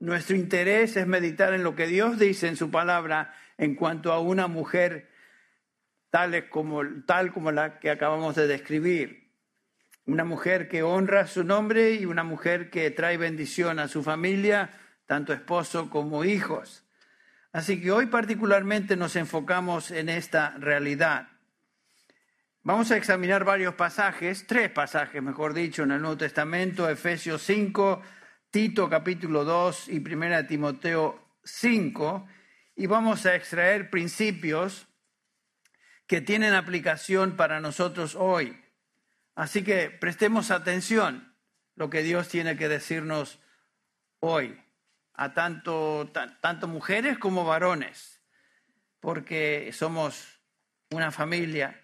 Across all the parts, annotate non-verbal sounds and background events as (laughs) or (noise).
nuestro interés es meditar en lo que Dios dice en su palabra en cuanto a una mujer tal como, tal como la que acabamos de describir. Una mujer que honra su nombre y una mujer que trae bendición a su familia, tanto esposo como hijos. Así que hoy particularmente nos enfocamos en esta realidad. Vamos a examinar varios pasajes, tres pasajes, mejor dicho, en el Nuevo Testamento, Efesios 5, Tito capítulo 2 y 1 Timoteo 5, y vamos a extraer principios que tienen aplicación para nosotros hoy. Así que prestemos atención lo que Dios tiene que decirnos hoy a tanto, tanto mujeres como varones, porque somos una familia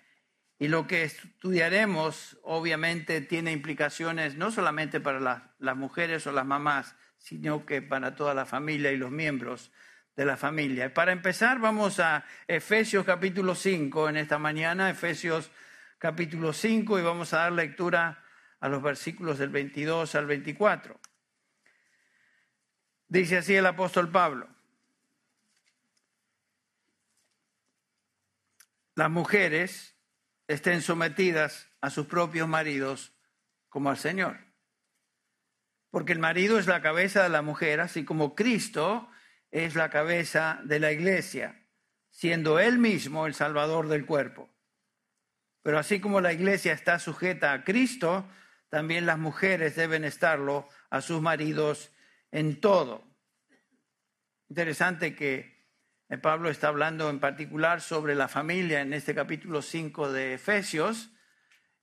y lo que estudiaremos obviamente tiene implicaciones no solamente para las mujeres o las mamás, sino que para toda la familia y los miembros de la familia. Para empezar, vamos a Efesios capítulo 5 en esta mañana, Efesios capítulo 5, y vamos a dar lectura a los versículos del 22 al 24. Dice así el apóstol Pablo. Las mujeres estén sometidas a sus propios maridos como al Señor. Porque el marido es la cabeza de la mujer, así como Cristo es la cabeza de la iglesia, siendo él mismo el salvador del cuerpo. Pero así como la iglesia está sujeta a Cristo, también las mujeres deben estarlo a sus maridos en todo. Interesante que Pablo está hablando en particular sobre la familia en este capítulo 5 de Efesios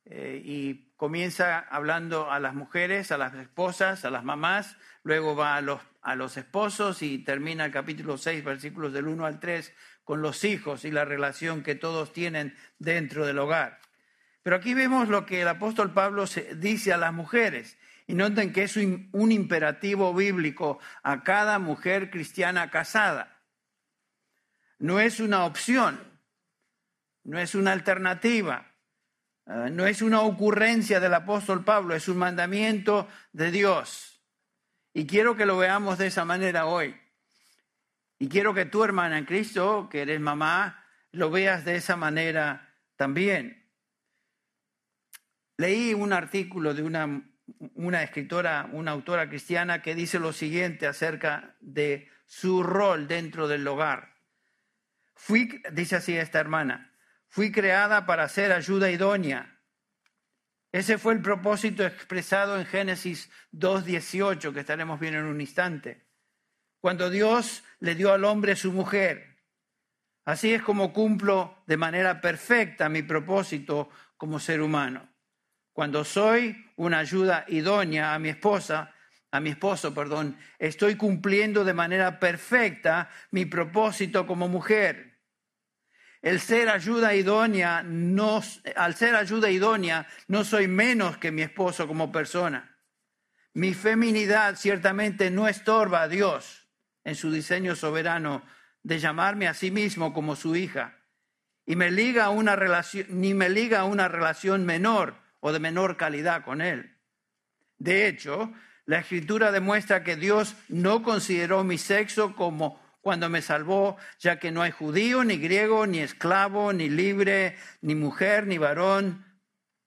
eh, y comienza hablando a las mujeres, a las esposas, a las mamás, luego va a los a los esposos y termina el capítulo 6, versículos del 1 al 3, con los hijos y la relación que todos tienen dentro del hogar. Pero aquí vemos lo que el apóstol Pablo dice a las mujeres. Y noten que es un imperativo bíblico a cada mujer cristiana casada. No es una opción, no es una alternativa, eh, no es una ocurrencia del apóstol Pablo, es un mandamiento de Dios. Y quiero que lo veamos de esa manera hoy. Y quiero que tu hermana en Cristo, que eres mamá, lo veas de esa manera también. Leí un artículo de una, una escritora, una autora cristiana, que dice lo siguiente acerca de su rol dentro del hogar. Fui, dice así esta hermana, fui creada para ser ayuda idónea ese fue el propósito expresado en Génesis 2.18, que estaremos viendo en un instante. Cuando Dios le dio al hombre su mujer. Así es como cumplo de manera perfecta mi propósito como ser humano. Cuando soy una ayuda idónea a mi esposa, a mi esposo, perdón, estoy cumpliendo de manera perfecta mi propósito como mujer. El ser ayuda idónea, no, al ser ayuda idónea, no soy menos que mi esposo como persona. Mi feminidad ciertamente no estorba a Dios en su diseño soberano de llamarme a sí mismo como su hija. Y me liga a una relación, ni me liga a una relación menor o de menor calidad con Él. De hecho, la escritura demuestra que Dios no consideró mi sexo como cuando me salvó, ya que no hay judío, ni griego, ni esclavo, ni libre, ni mujer, ni varón,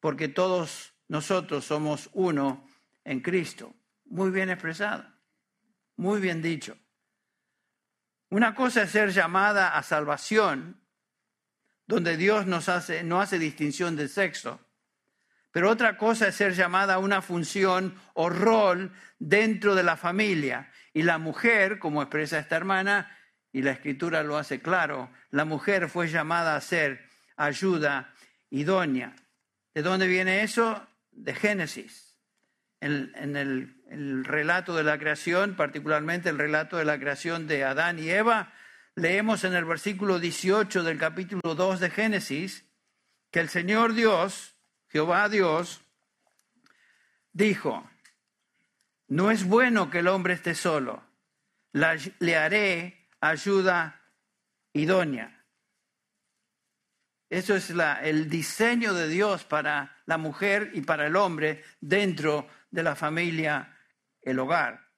porque todos nosotros somos uno en Cristo. Muy bien expresado, muy bien dicho. Una cosa es ser llamada a salvación, donde Dios nos hace, no hace distinción de sexo, pero otra cosa es ser llamada a una función o rol dentro de la familia. Y la mujer, como expresa esta hermana, y la escritura lo hace claro, la mujer fue llamada a ser ayuda idónea. ¿De dónde viene eso? De Génesis. En, el, el relato de la creación, particularmente el relato de la creación de Adán y Eva, leemos en el versículo 18 del capítulo 2 de Génesis que el Señor Dios, Jehová Dios, dijo, no es bueno que el hombre esté solo. le haré ayuda idónea. Eso es el diseño de Dios para la mujer y para el hombre dentro de la familia, el hogar.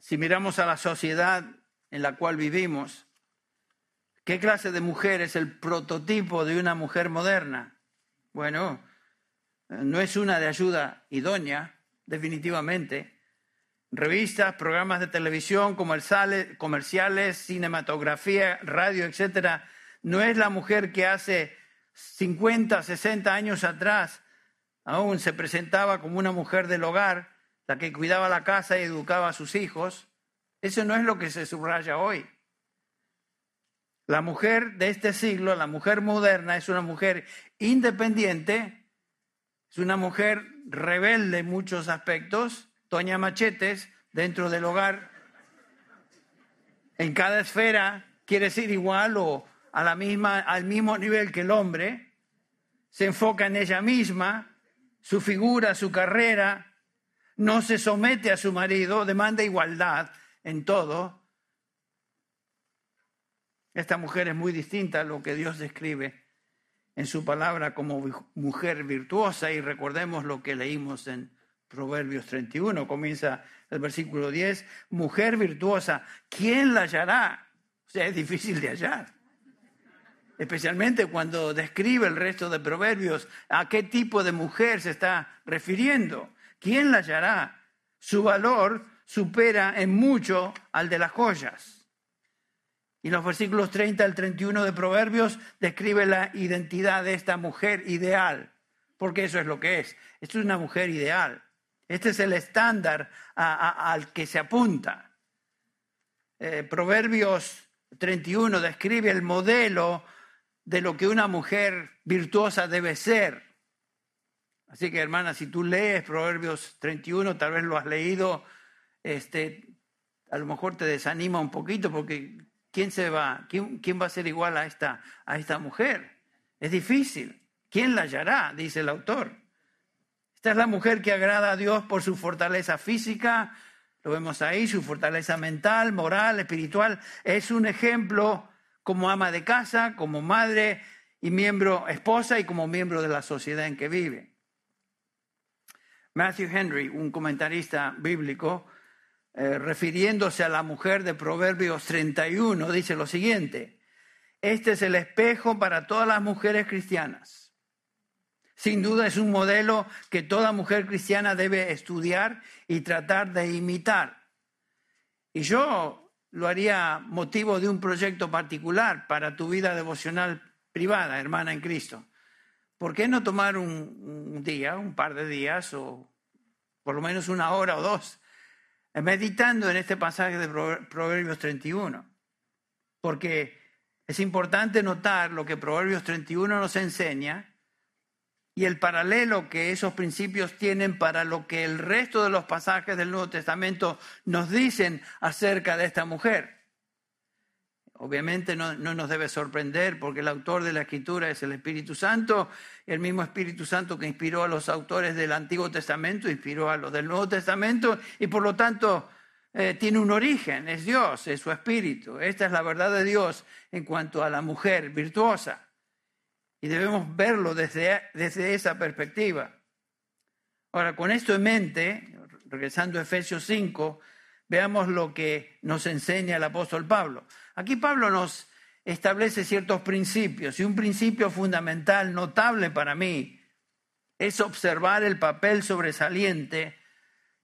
si miramos a la sociedad en la cual vivimos, ¿qué clase de mujer es el prototipo de una mujer moderna? Bueno, no es una de ayuda idónea, definitivamente. Revistas, programas de televisión, comerciales, cinematografía, radio, etcétera, no es la mujer que hace 50, 60 años atrás aún se presentaba como una mujer del hogar, la que cuidaba la casa y educaba a sus hijos. Eso no es lo que se subraya hoy. La mujer de este siglo, la mujer moderna, es una mujer independiente, es una mujer rebelde en muchos aspectos, Toña Machetes, dentro del hogar. En cada esfera quiere ser igual o a la misma, al mismo nivel que el hombre. Se enfoca en ella misma, su figura, su carrera. No se somete a su marido, demanda igualdad en todo. Esta mujer es muy distinta a lo que Dios describe en su palabra como mujer virtuosa y recordemos lo que leímos en Proverbios 31, comienza el versículo 10, mujer virtuosa, ¿quién la hallará? O sea, es difícil de hallar. Especialmente cuando describe el resto de Proverbios a qué tipo de mujer se está refiriendo. ¿Quién la hallará? Su valor supera en mucho al de las joyas. Y los versículos 30 al 31 de Proverbios describe la identidad de esta mujer ideal, porque eso es lo que es. Esto es una mujer ideal. Este es el estándar al que se apunta. Eh, Proverbios 31 describe el modelo de lo que una mujer virtuosa debe ser. Así que hermana, si tú lees Proverbios 31, tal vez lo has leído, este, a lo mejor te desanima un poquito porque ¿quién se va? ¿Quién, va a ser igual a esta, a esta mujer? Es difícil. ¿Quién la hallará? Dice el autor. Esta es la mujer que agrada a Dios por su fortaleza física, lo vemos ahí, su fortaleza mental, moral, espiritual. Es un ejemplo como ama de casa, como madre y miembro esposa y como miembro de la sociedad en que vive. Matthew Henry, un comentarista bíblico, eh, refiriéndose a la mujer de Proverbios 31, dice lo siguiente, este es el espejo para todas las mujeres cristianas. Sin duda es un modelo que toda mujer cristiana debe estudiar y tratar de imitar. Y yo lo haría motivo de un proyecto particular para tu vida devocional privada, hermana en Cristo. ¿Por qué no tomar un, un día, un par de días o por lo menos una hora o dos meditando en este pasaje de Proverbios 31, porque es importante notar lo que Proverbios 31 nos enseña y el paralelo que esos principios tienen para lo que el resto de los pasajes del Nuevo Testamento nos dicen acerca de esta mujer. Obviamente no, nos debe sorprender porque el autor de la escritura es el Espíritu Santo, el mismo Espíritu Santo que inspiró a los autores del Antiguo Testamento, inspiró a los del Nuevo Testamento y por lo tanto eh, tiene un origen, es Dios, es su Espíritu. Esta es la verdad de Dios en cuanto a la mujer virtuosa y debemos verlo desde, desde esa perspectiva. Ahora, con esto en mente, regresando a Efesios 5, veamos lo que nos enseña el apóstol Pablo. Aquí Pablo nos establece ciertos principios y un principio fundamental, notable para mí, es observar el papel sobresaliente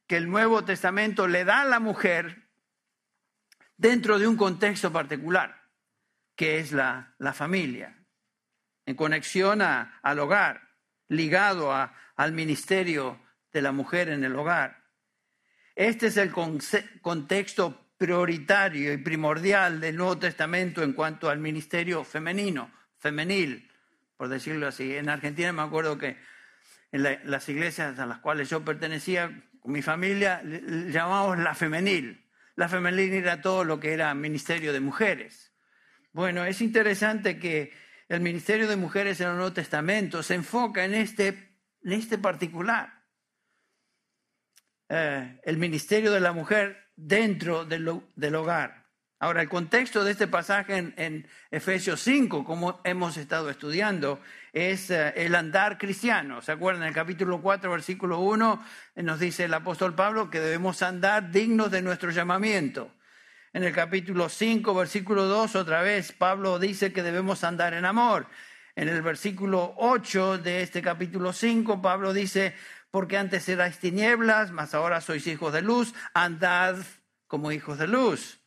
que el Nuevo Testamento le da a la mujer dentro de un contexto particular, que es la, la familia, en conexión al hogar, ligado al ministerio de la mujer en el hogar. Este es el contexto prioritario y primordial del Nuevo Testamento en cuanto al ministerio femenino, femenil, por decirlo así. En Argentina me acuerdo que en las iglesias a las cuales yo pertenecía, con mi familia, llamábamos la femenil. La femenil era todo lo que era ministerio de mujeres. Bueno, es interesante que el ministerio de mujeres en el Nuevo Testamento se enfoca en este, en este particular. Eh, el ministerio de la mujer dentro del, hogar. Ahora, el contexto de este pasaje en, Efesios 5, como hemos estado estudiando, es eh, el andar cristiano. ¿Se acuerdan? En el capítulo 4, versículo 1, eh, nos dice el apóstol Pablo que debemos andar dignos de nuestro llamamiento. En el capítulo 5, versículo 2, otra vez, Pablo dice que debemos andar en amor. En el versículo 8 de este capítulo 5, Pablo dice, porque antes erais tinieblas, mas ahora sois hijos de luz, andad como hijos de luz.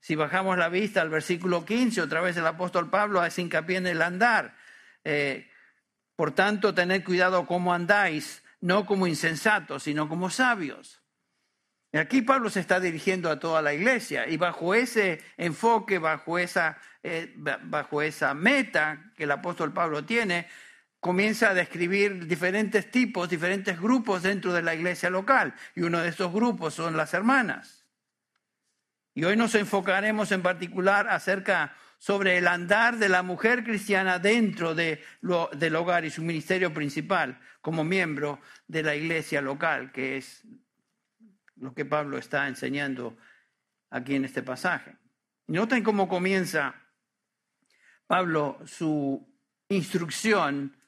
Si bajamos la vista al versículo 15, otra vez el apóstol Pablo hace hincapié en el andar. Eh, por tanto, tened cuidado cómo andáis, no como insensatos, sino como sabios. Aquí Pablo se está dirigiendo a toda la iglesia y bajo ese enfoque, bajo esa, eh, bajo esa meta que el apóstol Pablo tiene, comienza a describir diferentes tipos, diferentes grupos dentro de la iglesia local. Y uno de esos grupos son las hermanas. Y hoy nos enfocaremos en particular acerca sobre el andar de la mujer cristiana dentro de lo, del hogar y su ministerio principal como miembro de la iglesia local, que es lo que Pablo está enseñando aquí en este pasaje. Noten cómo comienza Pablo su instrucción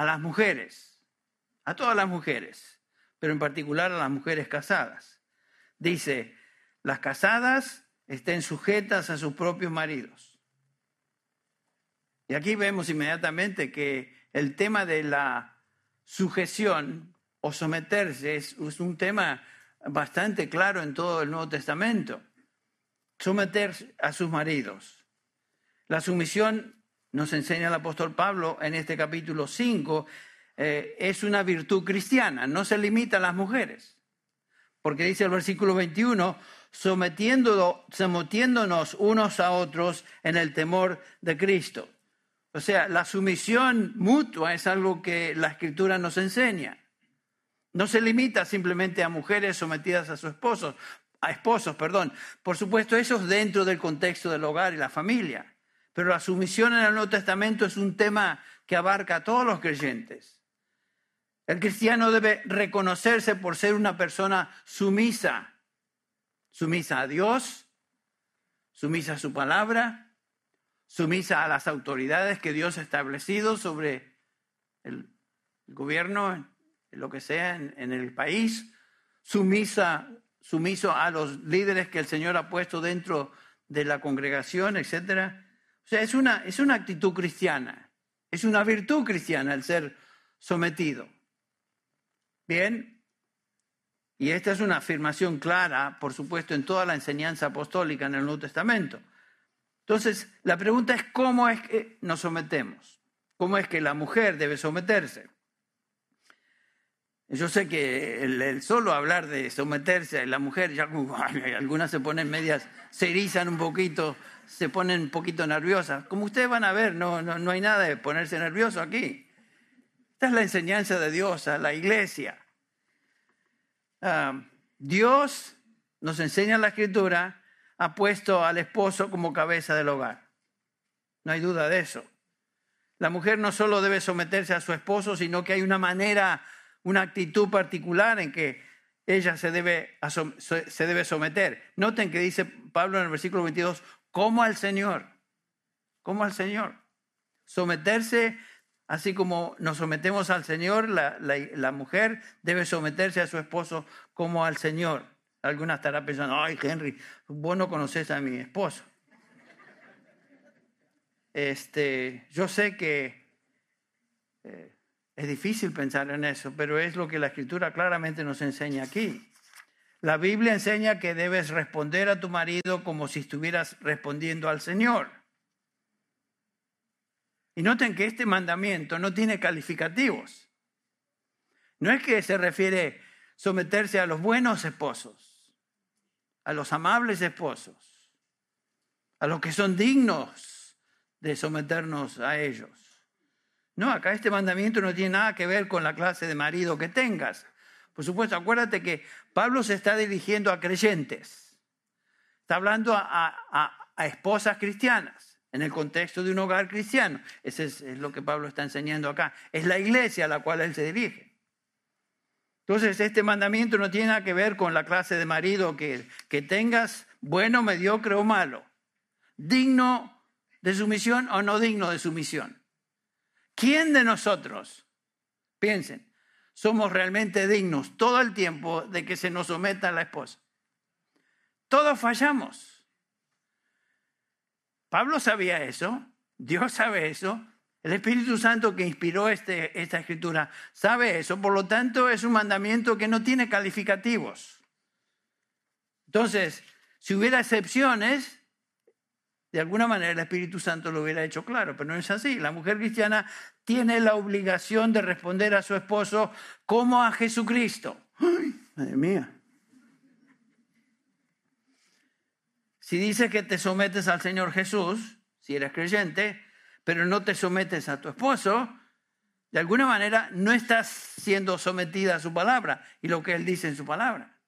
a las mujeres, a todas las mujeres, pero en particular a las mujeres casadas. Dice, las casadas estén sujetas a sus propios maridos. Y aquí vemos inmediatamente que el tema de la sujeción o someterse es, un tema bastante claro en todo el Nuevo Testamento. Someterse a sus maridos. La sumisión, nos enseña el apóstol Pablo en este capítulo 5, eh, es una virtud cristiana, no se limita a las mujeres. Porque dice el versículo 21, sometiéndonos unos a otros en el temor de Cristo. O sea, la sumisión mutua es algo que la escritura nos enseña. No se limita simplemente a mujeres sometidas a sus esposos, a esposos, perdón. Por supuesto, eso es dentro del contexto del hogar y la familia. Pero la sumisión en el Nuevo Testamento es un tema que abarca a todos los creyentes. El cristiano debe reconocerse por ser una persona sumisa sumisa a Dios, sumisa a su palabra, sumisa a las autoridades que Dios ha establecido sobre el, gobierno, en lo que sea en, el país, sumisa, sumiso a los líderes que el Señor ha puesto dentro de la congregación, etc. Sea, es una, es una actitud cristiana, es una virtud cristiana el ser sometido. Bien, y esta es una afirmación clara, por supuesto, en toda la enseñanza apostólica en el Nuevo Testamento. Entonces, la pregunta es cómo es que nos sometemos, cómo es que la mujer debe someterse. Yo sé que el, solo hablar de someterse a la mujer, ya (laughs) algunas se ponen medias, se erizan un poquito, se ponen un poquito nerviosas. Como ustedes van a ver, no, no, no hay nada de ponerse nervioso aquí. Esta es la enseñanza de Dios a la iglesia. Dios nos enseña en la escritura, ha puesto al esposo como cabeza del hogar. No hay duda de eso. La mujer no solo debe someterse a su esposo, sino que hay una manera, una actitud particular en que ella se debe, se debe someter. Noten que dice Pablo en el versículo 22, como al Señor, como al Señor. Someterse Así como nos sometemos al Señor, la, mujer debe someterse a su esposo como al Señor. Algunas estarán pensando, ay Henry, vos no conoces a mi esposo. Este, yo sé que eh, es difícil pensar en eso, pero es lo que la escritura claramente nos enseña aquí. La Biblia enseña que debes responder a tu marido como si estuvieras respondiendo al Señor. Y noten que este mandamiento no tiene calificativos. No es que se refiere someterse a los buenos esposos, a los amables esposos, a los que son dignos de someternos a ellos. No, acá este mandamiento no tiene nada que ver con la clase de marido que tengas. Por supuesto, acuérdate que Pablo se está dirigiendo a creyentes. Está hablando a, esposas cristianas en el contexto de un hogar cristiano. Eso es, lo que Pablo está enseñando acá. Es la iglesia a la cual él se dirige. Entonces, este mandamiento no tiene nada que ver con la clase de marido que, que tengas, bueno, mediocre o malo. digno de sumisión o no digno de sumisión. ¿Quién de nosotros, piensen, somos realmente dignos todo el tiempo de que se nos someta a la esposa? Todos fallamos. Pablo sabía eso, Dios sabe eso, el Espíritu Santo que inspiró este, esta escritura sabe eso, por lo tanto es un mandamiento que no tiene calificativos. Entonces, si hubiera excepciones, de alguna manera el Espíritu Santo lo hubiera hecho claro, pero no es así. La mujer cristiana tiene la obligación de responder a su esposo como a Jesucristo. ¡Ay, madre mía! Si dices que te sometes al Señor Jesús, si eres creyente, pero no te sometes a tu esposo, de alguna manera no estás siendo sometida a su palabra y lo que él dice en su palabra.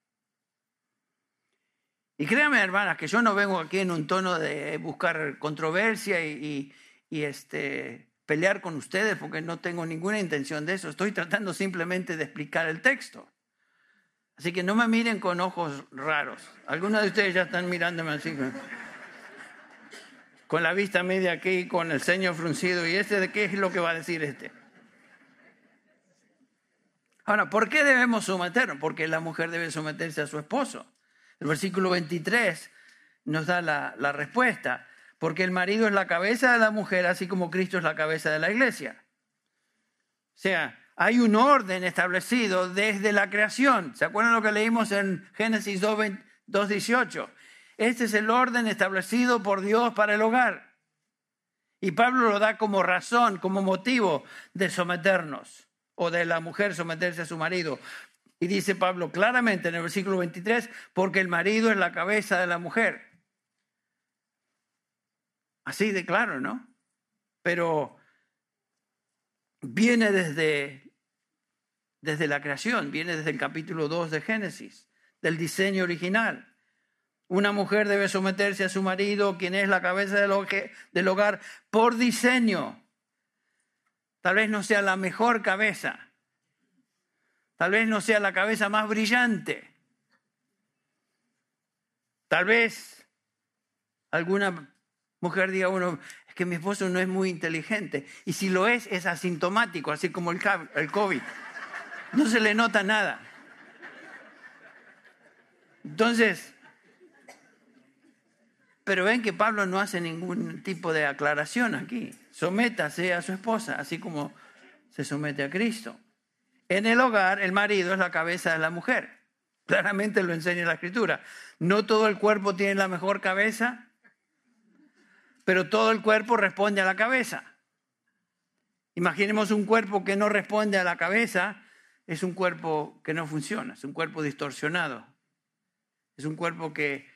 Y créanme, hermanas, que yo no vengo aquí en un tono de buscar controversia y, este, pelear con ustedes porque no tengo ninguna intención de eso. Estoy tratando simplemente de explicar el texto. Así que no me miren con ojos raros. Algunos de ustedes ya están mirándome así con la vista media aquí, con el ceño fruncido, y este de qué es lo que va a decir este. Ahora, ¿por qué debemos someternos? Porque la mujer debe someterse a su esposo. El versículo 23 nos da la, respuesta, porque el marido es la cabeza de la mujer, así como Cristo es la cabeza de la iglesia. O sea, hay un orden establecido desde la creación. ¿Se acuerdan lo que leímos en Génesis 2.18? Este es el orden establecido por Dios para el hogar. Y Pablo lo da como razón, como motivo de someternos o de la mujer someterse a su marido. Y dice Pablo claramente en el versículo 23, porque el marido es la cabeza de la mujer. Así de claro, ¿no? Pero viene desde, desde la creación, viene desde el capítulo 2 de Génesis, del diseño original. Una mujer debe someterse a su marido, quien es la cabeza del hogar, por diseño. Tal vez no sea la mejor cabeza. Tal vez no sea la cabeza más brillante. Tal vez alguna mujer diga, bueno, es que mi esposo no es muy inteligente. Y si lo es, es asintomático, así como el COVID. No se le nota nada. Entonces, pero ven que Pablo no hace ningún tipo de aclaración aquí. Sométase a su esposa, así como se somete a Cristo. En el hogar, el marido es la cabeza de la mujer. Claramente lo enseña la escritura. No todo el cuerpo tiene la mejor cabeza, pero todo el cuerpo responde a la cabeza. Imaginemos un cuerpo que no responde a la cabeza, es un cuerpo que no funciona, es un cuerpo distorsionado. Es un cuerpo que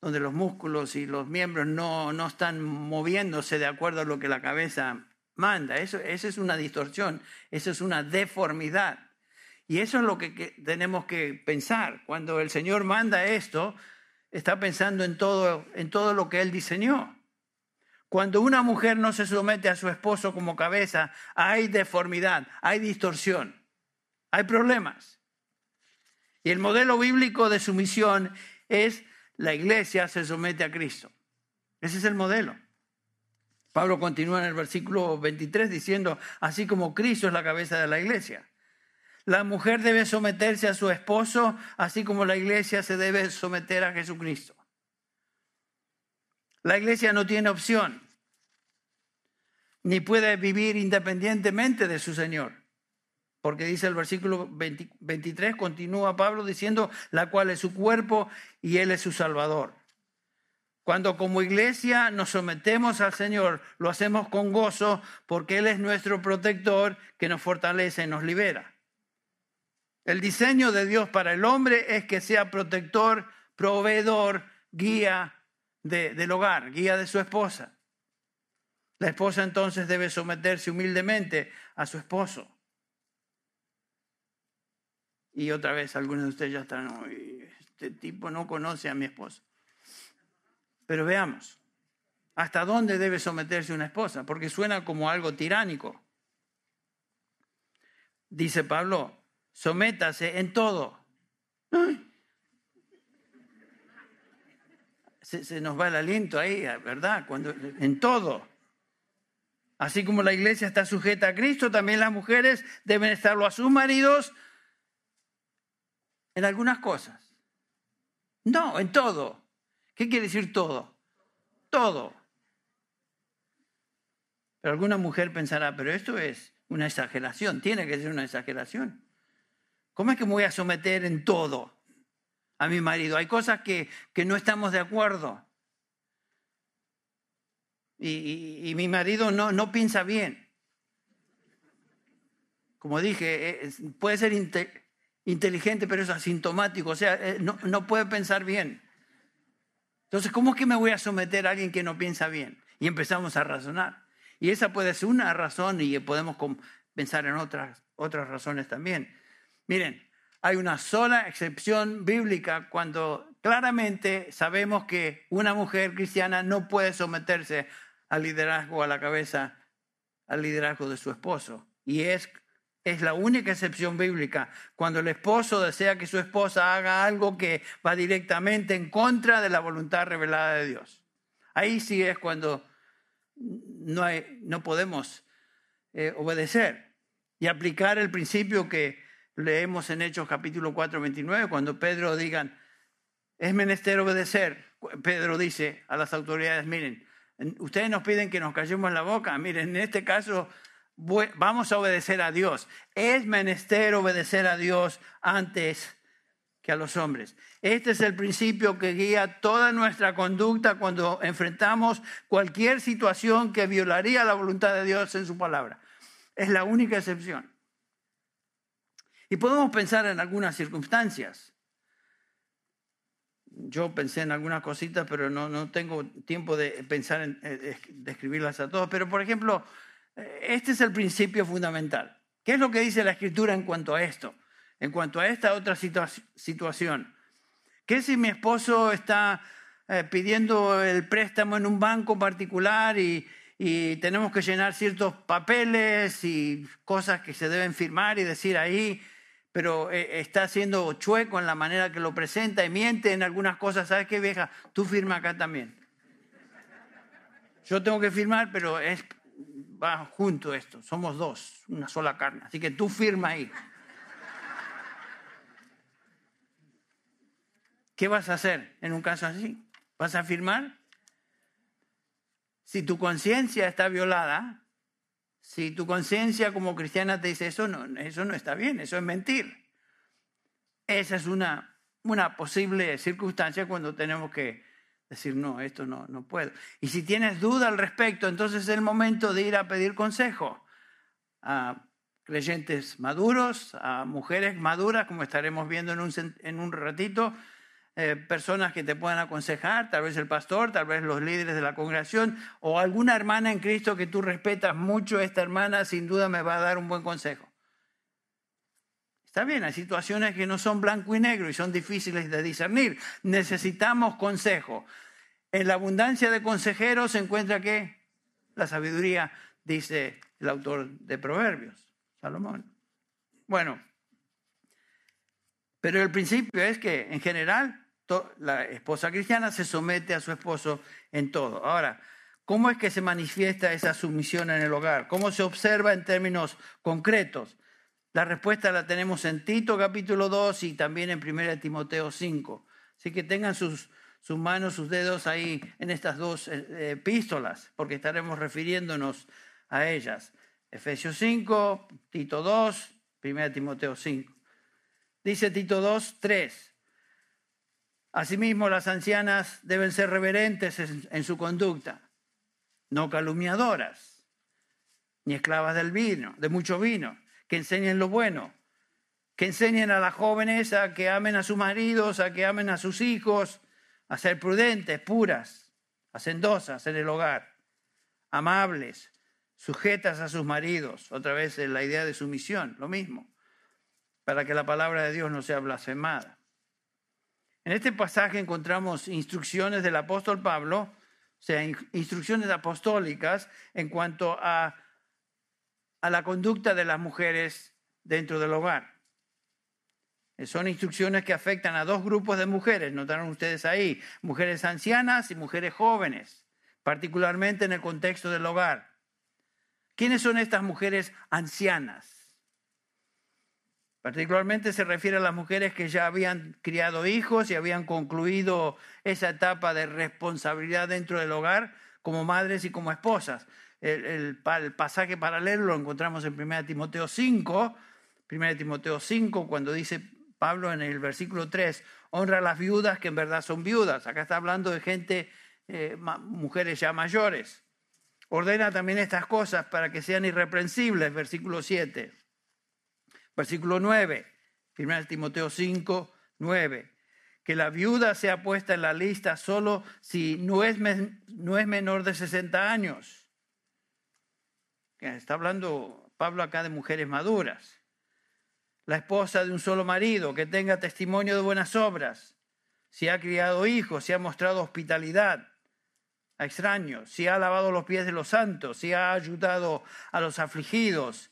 donde los músculos y los miembros no, no están moviéndose de acuerdo a lo que la cabeza manda. Eso, eso es una distorsión, eso es una deformidad. Y eso es lo que, que, tenemos que pensar. Cuando el Señor manda esto, está pensando en todo, en todo lo que Él diseñó. Cuando una mujer no se somete a su esposo como cabeza, hay deformidad, hay distorsión, hay problemas. Y el modelo bíblico de sumisión es la iglesia se somete a Cristo. Ese es el modelo. Pablo continúa en el versículo 23 diciendo, así como Cristo es la cabeza de la iglesia. La mujer debe someterse a su esposo, así como la iglesia se debe someter a Jesucristo. La iglesia no tiene opción, ni puede vivir independientemente de su Señor. Porque dice el versículo 23, continúa Pablo diciendo, la cual es su cuerpo y Él es su Salvador. Cuando como iglesia nos sometemos al Señor, lo hacemos con gozo porque Él es nuestro protector que nos fortalece y nos libera. El diseño de Dios para el hombre es que sea protector, proveedor, guía del hogar, guía de su esposa. La esposa entonces debe someterse humildemente a su esposo. Y otra vez algunos de ustedes ya están, este tipo no conoce a mi esposa. Pero veamos, ¿hasta dónde debe someterse una esposa? Porque suena como algo tiránico. Dice Pablo, sométase en todo. se, nos va el aliento ahí, ¿verdad? Cuando, en todo. Así como la iglesia está sujeta a Cristo, también las mujeres deben estarlo a sus maridos en algunas cosas. No, en todo. ¿Qué quiere decir todo? Todo. Pero alguna mujer pensará, pero esto es una exageración, tiene que ser una exageración. ¿Cómo es que me voy a someter en todo a mi marido? Hay cosas que, que no estamos de acuerdo. Y, mi marido no, no piensa bien. Como dije, puede ser inteligente, pero es asintomático, o sea, eh, no, no puede pensar bien. Entonces, ¿cómo es que me voy a someter a alguien que no piensa bien? Y empezamos a razonar. Y esa puede ser una razón y podemos pensar en otras, otras razones también. Miren, hay una sola excepción bíblica cuando claramente sabemos que una mujer cristiana no puede someterse al liderazgo, a la cabeza, al liderazgo de su esposo. Y es, es la única excepción bíblica cuando el esposo desea que su esposa haga algo que va directamente en contra de la voluntad revelada de Dios. Ahí sí es cuando no, no podemos eh, obedecer y aplicar el principio que leemos en Hechos capítulo 4, 29, cuando Pedro digan, es menester obedecer. Pedro dice a las autoridades, miren, ustedes nos piden que nos callemos la boca, miren, en este caso vamos a obedecer a Dios. Es menester obedecer a Dios antes que a los hombres. Este es el principio que guía toda nuestra conducta cuando enfrentamos cualquier situación que violaría la voluntad de Dios en su palabra. Es la única excepción. Y podemos pensar en algunas circunstancias. Yo pensé en algunas cositas, pero no, no tengo tiempo de pensar en describirlas a todos. Pero, por ejemplo, este es el principio fundamental. ¿Qué es lo que dice la Escritura en cuanto a esto? en cuanto a esta otra situación. ¿Qué si mi esposo está eh, pidiendo el préstamo en un banco particular y, tenemos que llenar ciertos papeles y cosas que se deben firmar y decir ahí, pero eh, está haciendo chueco en la manera que lo presenta y miente en algunas cosas? ¿Sabes qué, vieja? Tú firma acá también. Yo tengo que firmar, pero es, va junto esto. Somos dos, una sola carne. Así que tú firma ahí. ¿Qué vas a hacer en un caso así? ¿Vas a afirmar? Si tu conciencia está violada, si tu conciencia como cristiana te dice eso no, eso no está bien, eso es mentir. Esa es una, una posible circunstancia cuando tenemos que decir, no, esto no, no puedo. Y si tienes duda al respecto, entonces es el momento de ir a pedir consejo a creyentes maduros, a mujeres maduras, como estaremos viendo en un, en un ratito, eh, personas que te puedan aconsejar, tal vez el pastor, tal vez los líderes de la congregación o alguna hermana en Cristo que tú respetas mucho, esta hermana sin duda me va a dar un buen consejo. Está bien, hay situaciones que no son blanco y negro y son difíciles de discernir. Necesitamos consejo. En la abundancia de consejeros se encuentra que la sabiduría, dice el autor de Proverbios, Salomón. Bueno, pero el principio es que en general la esposa cristiana se somete a su esposo en todo. Ahora, ¿cómo es que se manifiesta esa sumisión en el hogar? ¿Cómo se observa en términos concretos? La respuesta la tenemos en Tito capítulo 2 y también en 1 Timoteo 5. Así que tengan sus, sus manos, sus dedos ahí en estas dos eh, epístolas, porque estaremos refiriéndonos a ellas. Efesios 5, Tito 2, 1 Timoteo 5. Dice Tito 2, 3. Asimismo, las ancianas deben ser reverentes en, su conducta, no calumniadoras, ni esclavas del vino, de mucho vino, que enseñen lo bueno, que enseñen a las jóvenes a que amen a sus maridos, a que amen a sus hijos, a ser prudentes, puras, hacendosas en el hogar, amables, sujetas a sus maridos. Otra vez la idea de sumisión, lo mismo, para que la palabra de Dios no sea blasfemada. En este pasaje encontramos instrucciones del apóstol Pablo, o sea, instrucciones apostólicas en cuanto a, a la conducta de las mujeres dentro del hogar. Son instrucciones que afectan a dos grupos de mujeres, notaron ustedes ahí, mujeres ancianas y mujeres jóvenes, particularmente en el contexto del hogar. ¿Quiénes son estas mujeres ancianas? Particularmente se refiere a las mujeres que ya habían criado hijos y habían concluido esa etapa de responsabilidad dentro del hogar como madres y como esposas. El, pasaje paralelo lo encontramos en 1 Timoteo 5, 1 Timoteo 5, cuando dice Pablo en el versículo 3, honra a las viudas que en verdad son viudas. Acá está hablando de gente, eh, mujeres ya mayores. Ordena también estas cosas para que sean irreprensibles, versículo 7. Versículo 9, 1 Timoteo 5, 9. Que la viuda sea puesta en la lista solo si no es, no es menor de 60 años. Está hablando Pablo acá de mujeres maduras. La esposa de un solo marido, que tenga testimonio de buenas obras, si ha criado hijos, si ha mostrado hospitalidad a extraños, si ha lavado los pies de los santos, si ha ayudado a los afligidos,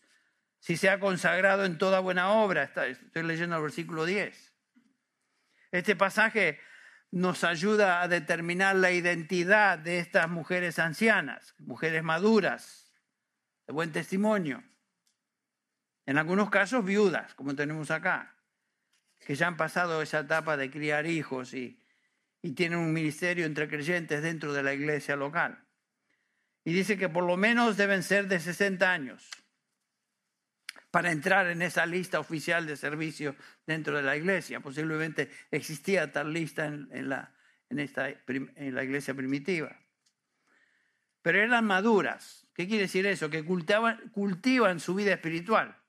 si se ha consagrado en toda buena obra. Estoy leyendo el versículo 10. Este pasaje nos ayuda a determinar la identidad de estas mujeres ancianas, mujeres maduras, de buen testimonio. En algunos casos viudas, como tenemos acá, que ya han pasado esa etapa de criar hijos y, y tienen un ministerio entre creyentes dentro de la iglesia local. Y dice que por lo menos deben ser de 60 años para entrar en esa lista oficial de servicio dentro de la iglesia. Posiblemente existía tal lista en, la, en, esta, en la iglesia primitiva. Pero eran maduras. ¿Qué quiere decir eso? Que cultivan, cultivan su vida espiritual.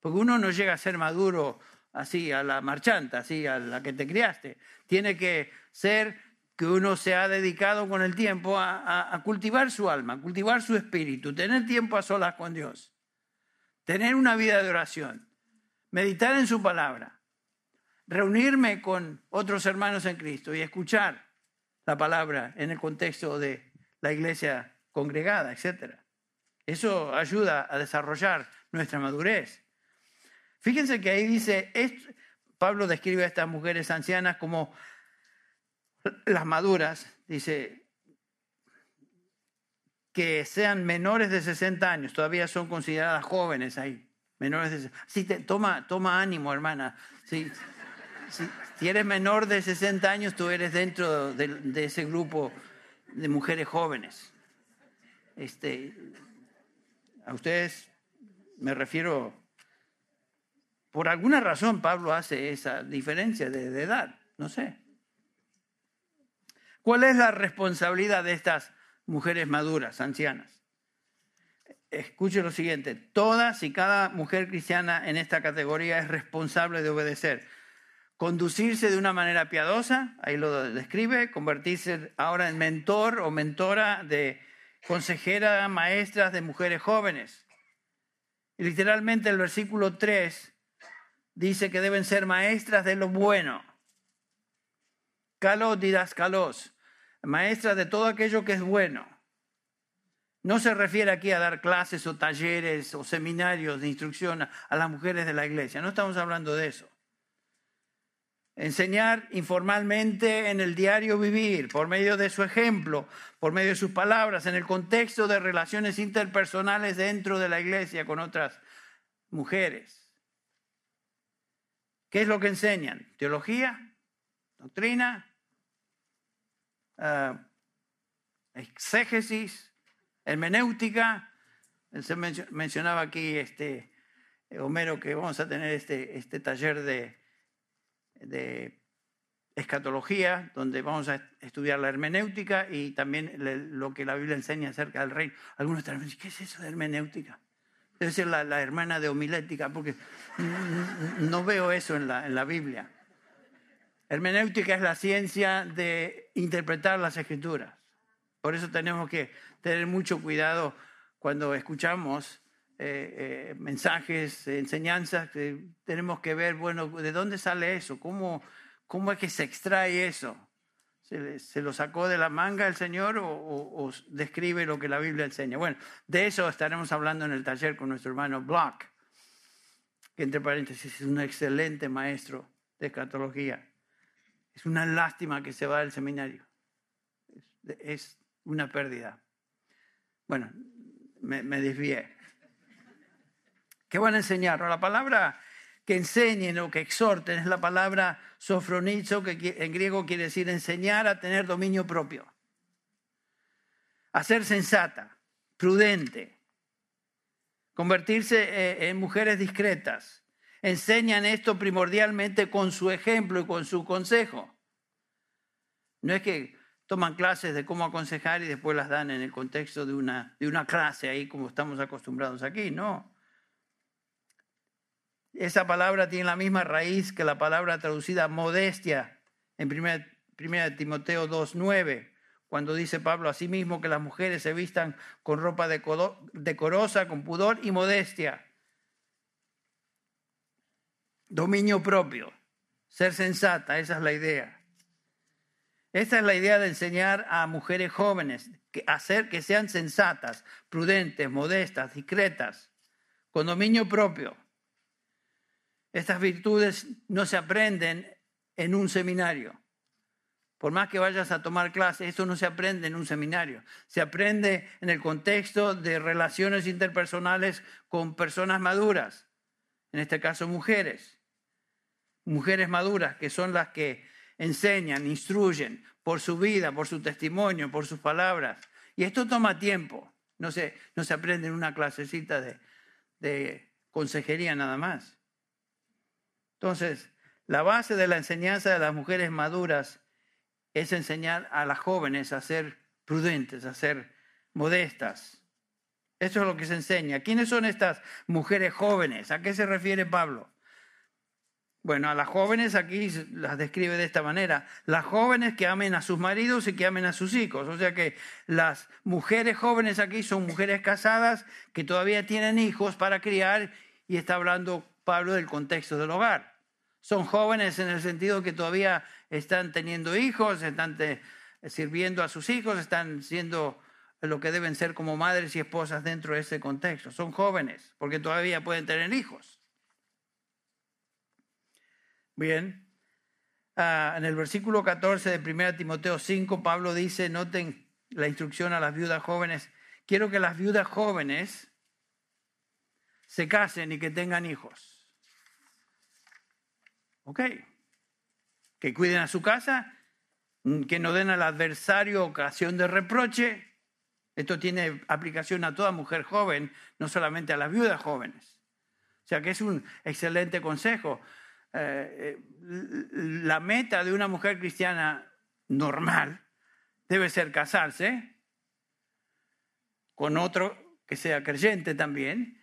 Porque uno no llega a ser maduro así, a la marchanta, así, a la que te criaste. Tiene que ser que uno se ha dedicado con el tiempo a, cultivar su alma, a cultivar su espíritu, tener tiempo a solas con Dios, tener una vida de oración, meditar en su palabra, reunirme con otros hermanos en Cristo y escuchar la palabra en el contexto de la iglesia congregada, etc. Eso ayuda a desarrollar nuestra madurez. Fíjense que ahí dice, Pablo describe a estas mujeres ancianas como las maduras, dice, que sean menores de 60 años, todavía son consideradas jóvenes ahí, menores de 60. Sí, toma, toma ánimo, hermana. si eres menor de 60 años, tú eres dentro de, de ese grupo de mujeres jóvenes. Este, a ustedes me refiero por alguna razón Pablo hace esa diferencia de, edad, no sé. ¿Cuál es la responsabilidad de estas mujeres maduras, ancianas? Escuche lo siguiente, todas y cada mujer cristiana en esta categoría es responsable de obedecer. Conducirse de una manera piadosa, ahí lo describe, convertirse ahora en mentor o mentora de consejera, maestras de mujeres jóvenes. Y literalmente el versículo 3 dice que deben ser maestras de lo bueno. Calos calos, maestras de todo aquello que es bueno. No se refiere aquí a dar clases o talleres o seminarios de instrucción a las mujeres de la iglesia, no estamos hablando de eso. Enseñar informalmente en el diario vivir, por medio de su ejemplo, por medio de sus palabras, en el contexto de relaciones interpersonales dentro de la iglesia con otras mujeres. ¿Qué es lo que enseñan? Teología, doctrina, uh, exégesis, hermenéutica. Se mencionaba aquí este, Homero que vamos a tener este, este taller de, de escatología, donde vamos a estudiar la hermenéutica y también lo que la Biblia enseña acerca del reino. Algunos estarán diciendo, ¿qué es eso de hermenéutica? Debe ser la, hermana de homilética, porque no veo eso en la, Biblia. Hermenéutica es la ciencia de interpretar las escrituras. Por eso tenemos que tener mucho cuidado cuando escuchamos eh, eh, mensajes, enseñanzas, tenemos que ver, bueno, ¿de dónde sale eso? ¿Cómo, cómo es que se extrae eso? ¿Se, lo sacó de la manga el Señor o, describe lo que la Biblia enseña? Bueno, de eso estaremos hablando en el taller con nuestro hermano Block. que entre paréntesis es un excelente maestro de escatología. Es una lástima que se va del seminario. Es una pérdida. Bueno, me, me desvié. ¿Qué van a enseñar? La palabra que enseñen o que exhorten es la palabra sofronizo, que en griego quiere decir enseñar a tener dominio propio. A ser sensata, prudente, convertirse eh, en mujeres discretas. Enseñan esto primordialmente con su ejemplo y con su consejo. No es que toman clases de cómo aconsejar y después las dan en el contexto de una, de una clase ahí como estamos acostumbrados aquí, no. Esa palabra tiene la misma raíz que la palabra traducida modestia en 1 Timoteo 2.9, cuando dice Pablo a sí mismo que las mujeres se vistan con ropa decorosa, con pudor y modestia. Dominio propio, ser sensata, esa es la idea. Esta es la idea de enseñar a mujeres jóvenes, que hacer que sean sensatas, prudentes, modestas, discretas, con dominio propio. Estas virtudes no se aprenden en un seminario. Por más que vayas a tomar clases, esto no se aprende en un seminario. Se aprende en el contexto de relaciones interpersonales con personas maduras, en este caso mujeres. Mujeres maduras que son las que enseñan, instruyen por su vida, por su testimonio, por sus palabras. Y esto toma tiempo. No se, no se aprende en una clasecita de, de consejería nada más. Entonces, la base de la enseñanza de las mujeres maduras es enseñar a las jóvenes a ser prudentes, a ser modestas. Eso es lo que se enseña. ¿Quiénes son estas mujeres jóvenes? ¿A qué se refiere Pablo? Bueno, a las jóvenes aquí las describe de esta manera. Las jóvenes que amen a sus maridos y que amen a sus hijos. O sea que las mujeres jóvenes aquí son mujeres casadas que todavía tienen hijos para criar y está hablando Pablo del contexto del hogar. Son jóvenes en el sentido que todavía están teniendo hijos, están sirviendo a sus hijos, están siendo lo que deben ser como madres y esposas dentro de ese contexto. Son jóvenes porque todavía pueden tener hijos. Bien, ah, en el versículo 14 de 1 Timoteo 5, Pablo dice, noten la instrucción a las viudas jóvenes, quiero que las viudas jóvenes se casen y que tengan hijos Ok. Que cuiden a su casa, mm, que no den al adversario ocasión de reproche. Esto tiene aplicación a toda mujer joven, no solamente a las viudas jóvenes. O sea que es un excelente consejo. Eh, eh, la meta de una mujer cristiana normal debe ser casarse con otro que sea creyente también,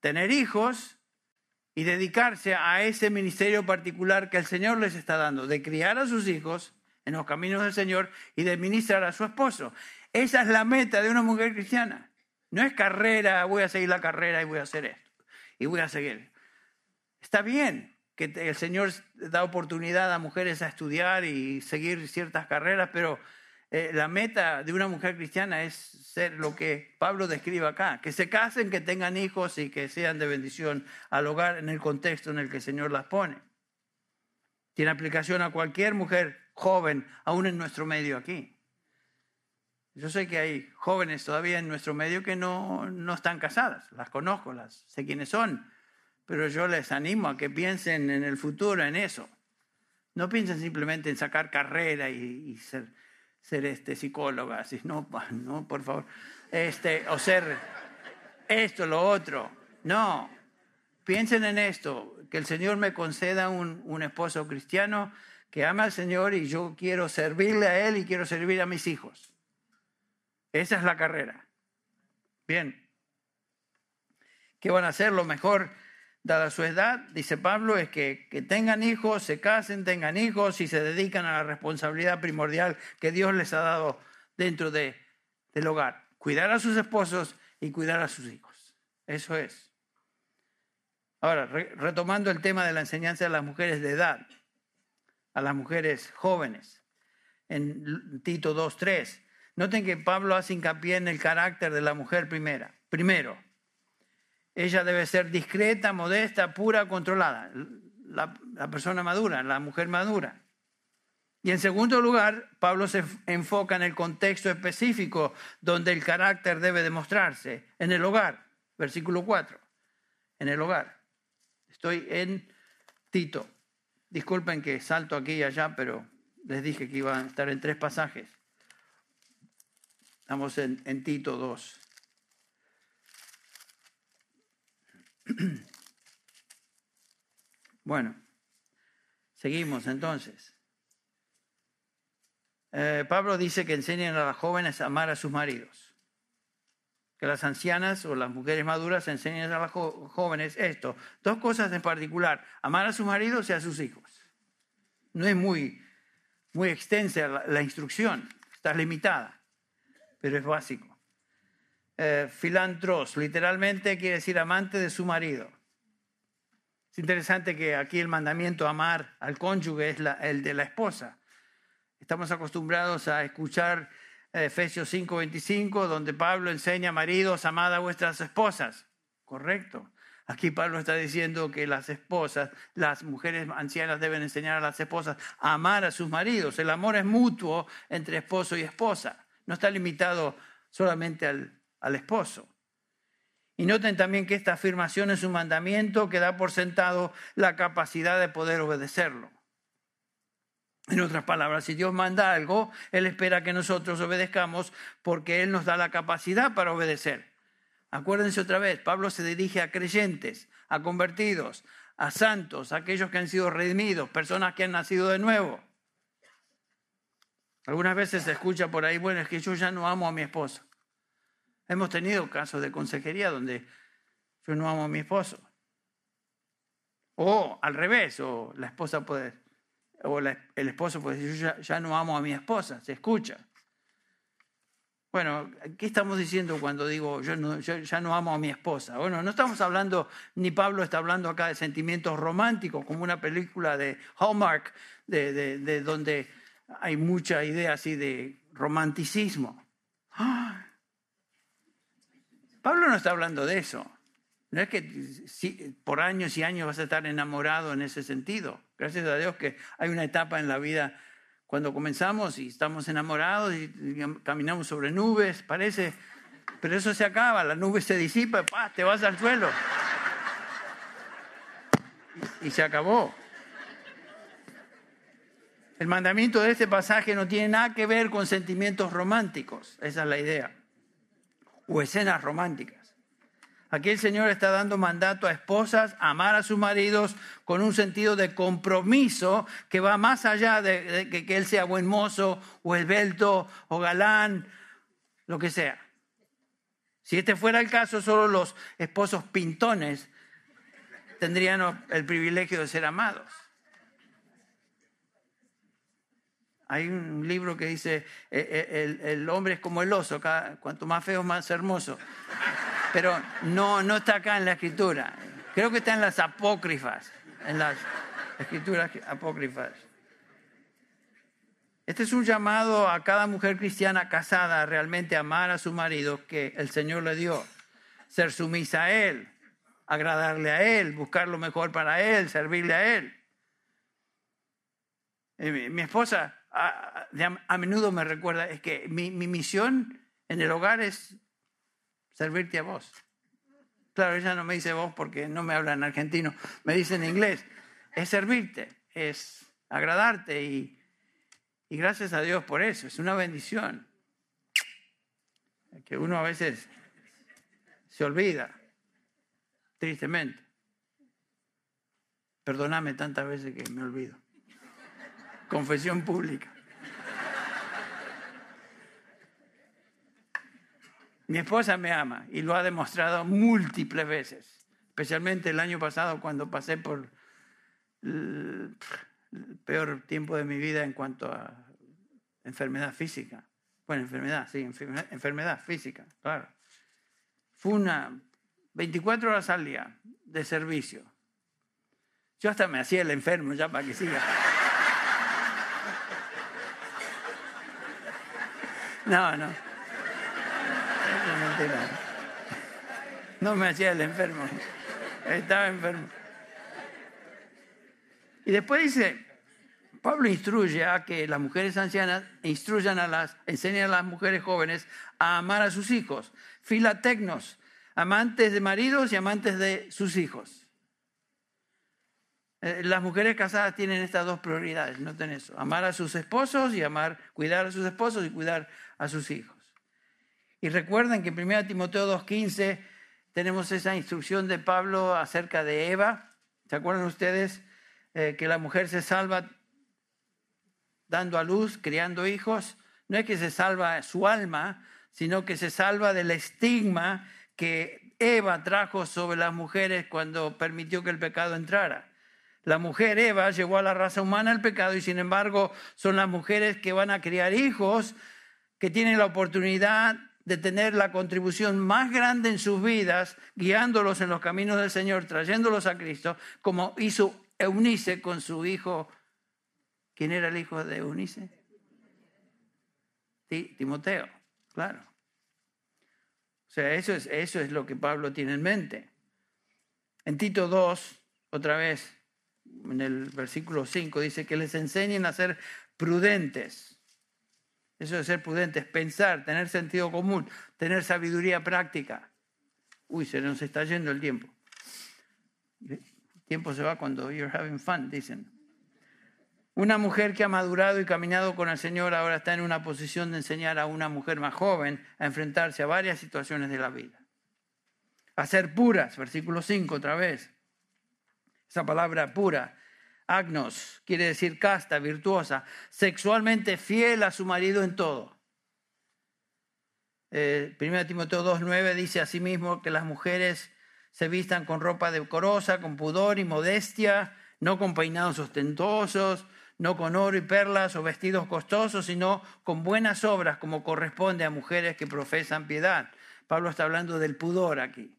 tener hijos y dedicarse a ese ministerio particular que el Señor les está dando, de criar a sus hijos en los caminos del Señor y de ministrar a su esposo. Esa es la meta de una mujer cristiana. No es carrera, voy a seguir la carrera y voy a hacer esto. Y voy a seguir. Está bien que el Señor da oportunidad a mujeres a estudiar y seguir ciertas carreras, pero eh, la meta de una mujer cristiana es ser lo que Pablo describe acá, que se casen, que tengan hijos y que sean de bendición al hogar en el contexto en el que el Señor las pone. Tiene aplicación a cualquier mujer joven, aún en nuestro medio aquí. Yo sé que hay jóvenes todavía en nuestro medio que no, no están casadas, las conozco, las sé quiénes son, pero yo les animo a que piensen en el futuro, en eso. No piensen simplemente en sacar carrera y, y ser ser este, psicóloga, así, no, no, por favor, este, o ser esto, lo otro. No, piensen en esto, que el Señor me conceda un, un esposo cristiano que ama al Señor y yo quiero servirle a Él y quiero servir a mis hijos. Esa es la carrera. Bien. ¿Qué van a hacer? Lo mejor dada su edad, dice Pablo, es que, tengan hijos, se casen, tengan hijos y se dedican a la responsabilidad primordial que Dios les ha dado dentro de, del hogar. Cuidar a sus esposos y cuidar a sus hijos. Eso es. Ahora, retomando el tema de la enseñanza de las mujeres de edad, a las mujeres jóvenes, en Tito 2.3, noten que Pablo hace hincapié en el carácter de la mujer primera. Primero, ella debe ser discreta, modesta, pura, controlada. La, persona madura, la mujer madura. Y en segundo lugar, Pablo se enfoca en el contexto específico donde el carácter debe demostrarse, en el hogar, versículo 4, en el hogar. Estoy en Tito. Disculpen que salto aquí y allá, pero les dije que iba a estar en tres pasajes. Estamos en, en Tito 2. (clears throat) Bueno, seguimos entonces. Eh, Pablo dice que enseñen a las jóvenes a amar a sus maridos. Que las ancianas o las mujeres maduras enseñen a las jóvenes esto. Dos cosas en particular, amar a sus maridos y a sus hijos. No es muy, muy extensa la, instrucción, está limitada, pero es básico. Eh, filantros, literalmente quiere decir amante de su marido. Es interesante que aquí el mandamiento amar al cónyuge es el de la esposa. Estamos acostumbrados a escuchar eh, Efesios 5:25, donde Pablo enseña, maridos, amad a vuestras esposas. Correcto. Aquí Pablo está diciendo que las esposas, las mujeres ancianas deben enseñar a las esposas a amar a sus maridos. El amor es mutuo entre esposo y esposa. No está limitado solamente al, al esposo. Y noten también que esta afirmación es un mandamiento que da por sentado la capacidad de poder obedecerlo. En otras palabras, si Dios manda algo, Él espera que nosotros obedezcamos porque Él nos da la capacidad para obedecer. Acuérdense otra vez, Pablo se dirige a creyentes, a convertidos, a santos, a aquellos que han sido redimidos, personas que han nacido de nuevo. Algunas veces se escucha por ahí, bueno, es que yo ya no amo a mi esposo. Hemos tenido casos de consejería donde yo no amo a mi esposo. O al revés, o la esposa puede o el esposo puede decir, yo ya, no amo a mi esposa, se escucha. Bueno, ¿qué estamos diciendo cuando digo yo, ya no amo a mi esposa? Bueno, no estamos hablando, ni Pablo está hablando acá de sentimientos románticos, como una película de Hallmark, de, de, donde hay mucha idea así de romanticismo. Pablo no está hablando de eso. No es que por años y años vas a estar enamorado en ese sentido. Gracias a Dios que hay una etapa en la vida cuando comenzamos y estamos enamorados y, caminamos sobre nubes, parece, pero eso se acaba, la nube se disipa, y te vas al suelo. Y se acabó. El mandamiento de este pasaje no tiene nada que ver con sentimientos románticos, esa es la idea, o escenas románticas. Aquí el Señor está dando mandato a esposas a amar a sus maridos con un sentido de compromiso que va más allá de, que, él sea buen mozo o esbelto o galán, lo que sea. Si este fuera el caso, solo los esposos pintones tendrían el privilegio de ser amados. Hay un libro que dice, eh, eh, el, hombre es como el oso, cuanto más feo, más hermoso pero no, no está acá en la escritura. Creo que está en las apócrifas, en las escrituras apócrifas. Este es un llamado a cada mujer cristiana casada a realmente amar a su marido que el Señor le dio, ser sumisa a Él, agradarle a Él, buscar lo mejor para Él, servirle a Él. Mi esposa a, menudo me recuerda, es que mi misión en el hogar es servirte a vos. Claro, ella no me dice vos porque no me habla en argentino, me dice en inglés. Es servirte, es agradarte y, y gracias a Dios por eso, es una bendición. Que uno a veces se olvida, tristemente. Perdóname tantas veces que me olvido. Confesión pública. Mi esposa me ama y lo ha demostrado múltiples veces, especialmente el año pasado cuando pasé por el, peor tiempo de mi vida en cuanto a enfermedad física. Bueno, enfermedad, sí, enfermedad, física, claro. Fue una 24 horas al día de servicio. Yo hasta me hacía el enfermo ya para que siga. No, no. No me hacía el enfermo. Estaba enfermo. Y después dice, Pablo instruye a que las mujeres ancianas instruyan a las, enseñen a las mujeres jóvenes a amar a sus hijos. Filatecnos, amantes de maridos y amantes de sus hijos. Eh, las mujeres casadas tienen estas dos prioridades, noten eso, amar a sus esposos y amar, cuidar a sus esposos y cuidar a sus hijos. Y recuerden que en 1 Timoteo 2.15 tenemos esa instrucción de Pablo acerca de Eva. ¿Se acuerdan ustedes eh, que la mujer se salva dando a luz, criando hijos? No es que se salva su alma, sino que se salva del estigma que Eva trajo sobre las mujeres cuando permitió que el pecado entrara. La mujer Eva llevó a la raza humana el pecado y sin embargo son las mujeres que van a criar hijos que tienen la oportunidad de tener la contribución más grande en sus vidas, guiándolos en los caminos del Señor, trayéndolos a Cristo, como hizo Eunice con su hijo. ¿Quién era el hijo de Eunice? Timoteo, claro. O sea, eso es, eso es lo que Pablo tiene en mente. En Tito 2, otra vez, en el versículo 5, dice que les enseñen a ser prudentes. Eso de ser prudentes, pensar, tener sentido común, tener sabiduría práctica. Uy, se nos está yendo el tiempo. El tiempo se va cuando you're having fun, dicen. Una mujer que ha madurado y caminado con el Señor ahora está en una posición de enseñar a una mujer más joven a enfrentarse a varias situaciones de la vida. A ser puras, versículo 5 otra vez. Esa palabra pura agnos, quiere decir casta, virtuosa, sexualmente fiel a su marido en todo. Eh, 1 Timoteo 2.9 dice asimismo que las mujeres se vistan con ropa decorosa, con pudor y modestia, no con peinados ostentosos, no con oro y perlas o vestidos costosos, sino con buenas obras, como corresponde a mujeres que profesan piedad. Pablo está hablando del pudor aquí,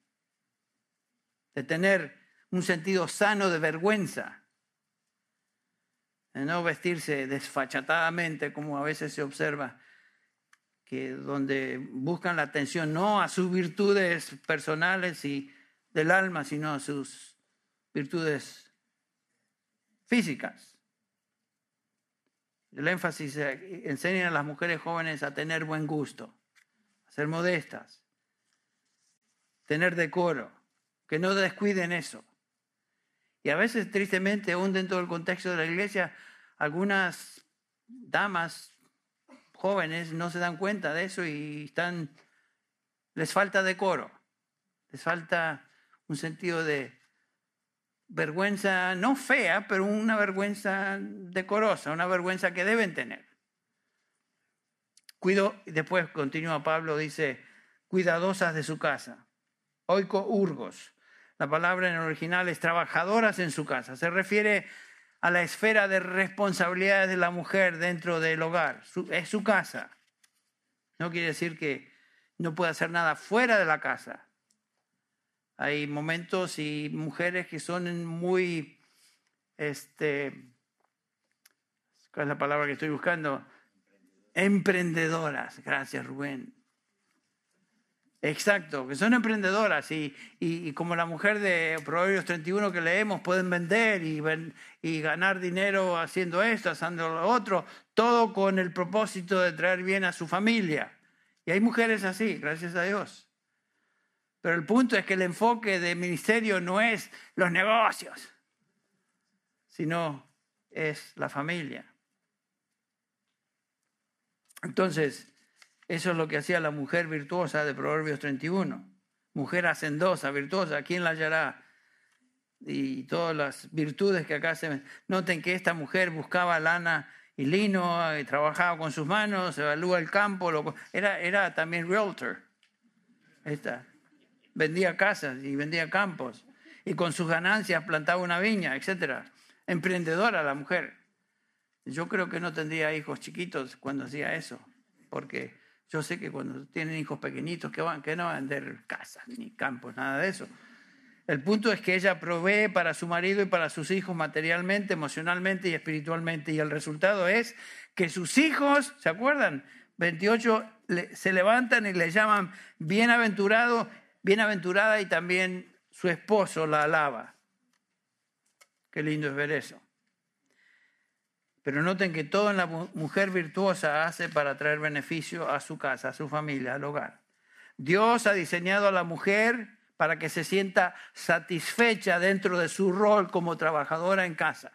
de tener un sentido sano de vergüenza, no vestirse desfachatadamente como a veces se observa, que donde buscan la atención no a sus virtudes personales y del alma, sino a sus virtudes físicas. El énfasis enseña a las mujeres jóvenes a tener buen gusto, a ser modestas, tener decoro, que no descuiden eso. Y a veces, tristemente, aún dentro del contexto de la iglesia, algunas damas jóvenes no se dan cuenta de eso y están, les falta decoro, les falta un sentido de vergüenza, no fea, pero una vergüenza decorosa, una vergüenza que deben tener. Cuido, después continúa Pablo, dice, cuidadosas de su casa, oiko urgos, la palabra en el original es trabajadoras en su casa. Se refiere a la esfera de responsabilidades de la mujer dentro del hogar. es su casa. No quiere decir que no puede hacer nada fuera de la casa. Hay momentos y mujeres que son muy, este, ¿cuál es la palabra que estoy buscando? Emprendedoras. Gracias, Rubén. Exacto, que son emprendedoras y, y, como la mujer de Proverbios 31 que leemos, pueden vender y, y ganar dinero haciendo esto, haciendo lo otro, todo con el propósito de traer bien a su familia. Y hay mujeres así, gracias a Dios. Pero el punto es que el enfoque del ministerio no es los negocios, sino es la familia. Entonces, eso es lo que hacía la mujer virtuosa de Proverbios 31. Mujer hacendosa, virtuosa, ¿quién la hallará? Y todas las virtudes que acá se... Noten que esta mujer buscaba lana y lino, y trabajaba con sus manos, evalúa el campo, era, era también realtor. Esta. Vendía casas y vendía campos. Y con sus ganancias plantaba una viña, etc. Emprendedora la mujer. Yo creo que no tendría hijos chiquitos cuando hacía eso, porque yo sé que cuando tienen hijos pequeñitos, que van, que no van a vender casas ni campos, nada de eso. El punto es que ella provee para su marido y para sus hijos materialmente, emocionalmente y espiritualmente. Y el resultado es que sus hijos, ¿se acuerdan? 28 se levantan y le llaman bienaventurado, bienaventurada y también su esposo la alaba. Qué lindo es ver eso. Pero noten que todo en la mujer virtuosa hace para traer beneficio a su casa, a su familia, al hogar. Dios ha diseñado a la mujer para que se sienta satisfecha dentro de su rol como trabajadora en casa,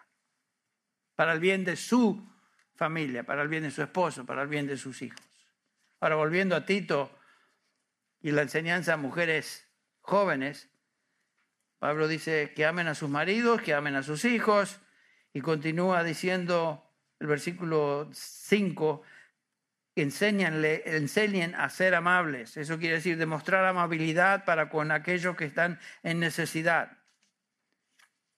para el bien de su familia, para el bien de su esposo, para el bien de sus hijos. Ahora, volviendo a Tito y la enseñanza a mujeres jóvenes, Pablo dice que amen a sus maridos, que amen a sus hijos, y continúa diciendo el versículo 5, enséñenle, enseñen a ser amables. Eso quiere decir demostrar amabilidad para con aquellos que están en necesidad.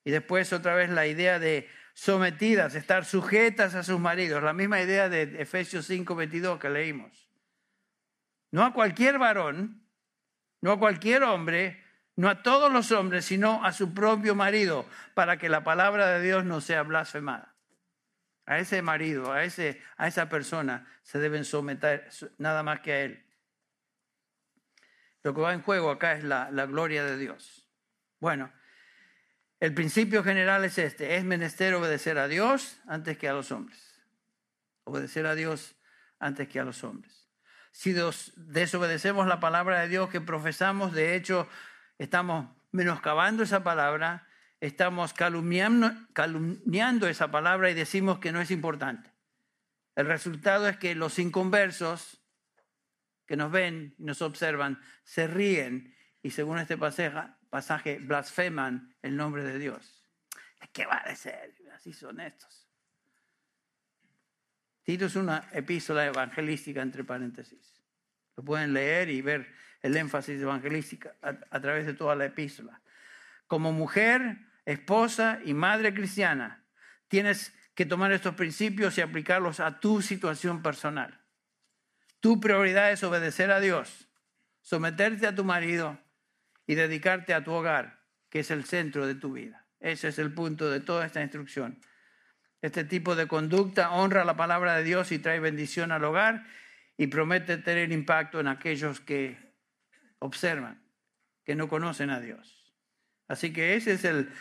Y después otra vez la idea de sometidas, estar sujetas a sus maridos, la misma idea de Efesios 5, 22 que leímos. No a cualquier varón, no a cualquier hombre, no a todos los hombres, sino a su propio marido, para que la palabra de Dios no sea blasfemada. A ese marido, a, ese, a esa persona se deben someter nada más que a él. Lo que va en juego acá es la, la gloria de Dios. Bueno, el principio general es este, es menester obedecer a Dios antes que a los hombres. Obedecer a Dios antes que a los hombres. Si desobedecemos la palabra de Dios que profesamos, de hecho, estamos menoscabando esa palabra, estamos calumniando, esa palabra y decimos que no es importante. El resultado es que los inconversos que nos ven y nos observan se ríen y según este pasaje, pasaje blasfeman el nombre de Dios. ¿Qué va a decir? Así son estos. Tito es una epístola evangelística entre paréntesis. Lo pueden leer y ver el énfasis evangelístico a, través de toda la epístola. Como mujer, esposa y madre cristiana, tienes que tomar estos principios y aplicarlos a tu situación personal. Tu prioridad es obedecer a Dios, someterte a tu marido y dedicarte a tu hogar, que es el centro de tu vida. Ese es el punto de toda esta instrucción. Este tipo de conducta honra la palabra de Dios y trae bendición al hogar y promete tener impacto en aquellos que observan, que no conocen a Dios. Así que ese es el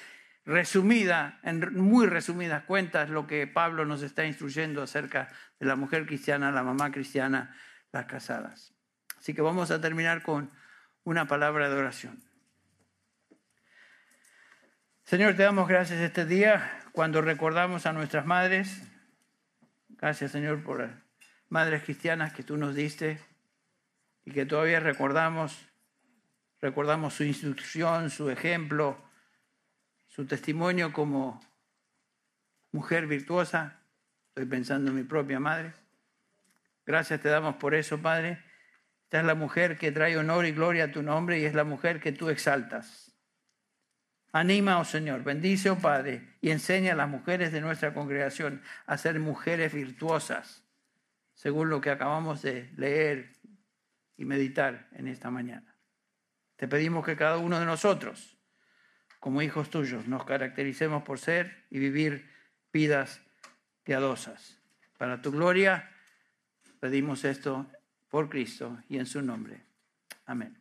resumida, en muy resumidas cuentas, lo que Pablo nos está instruyendo acerca de la mujer cristiana, la mamá cristiana, las casadas. Así que vamos a terminar con una palabra de oración. Señor, te damos gracias este día cuando recordamos a nuestras madres. Gracias, Señor, por las madres cristianas que tú nos diste y que todavía recordamos Recordamos su instrucción, su ejemplo, su testimonio como mujer virtuosa. Estoy pensando en mi propia madre. Gracias te damos por eso, Padre. Esta es la mujer que trae honor y gloria a tu nombre y es la mujer que tú exaltas. Anima, oh Señor, bendice, oh Padre, y enseña a las mujeres de nuestra congregación a ser mujeres virtuosas, según lo que acabamos de leer y meditar en esta mañana. Te pedimos que cada uno de nosotros, como hijos tuyos, nos caractericemos por ser y vivir vidas piadosas. Para tu gloria, pedimos esto por Cristo y en su nombre. Amén.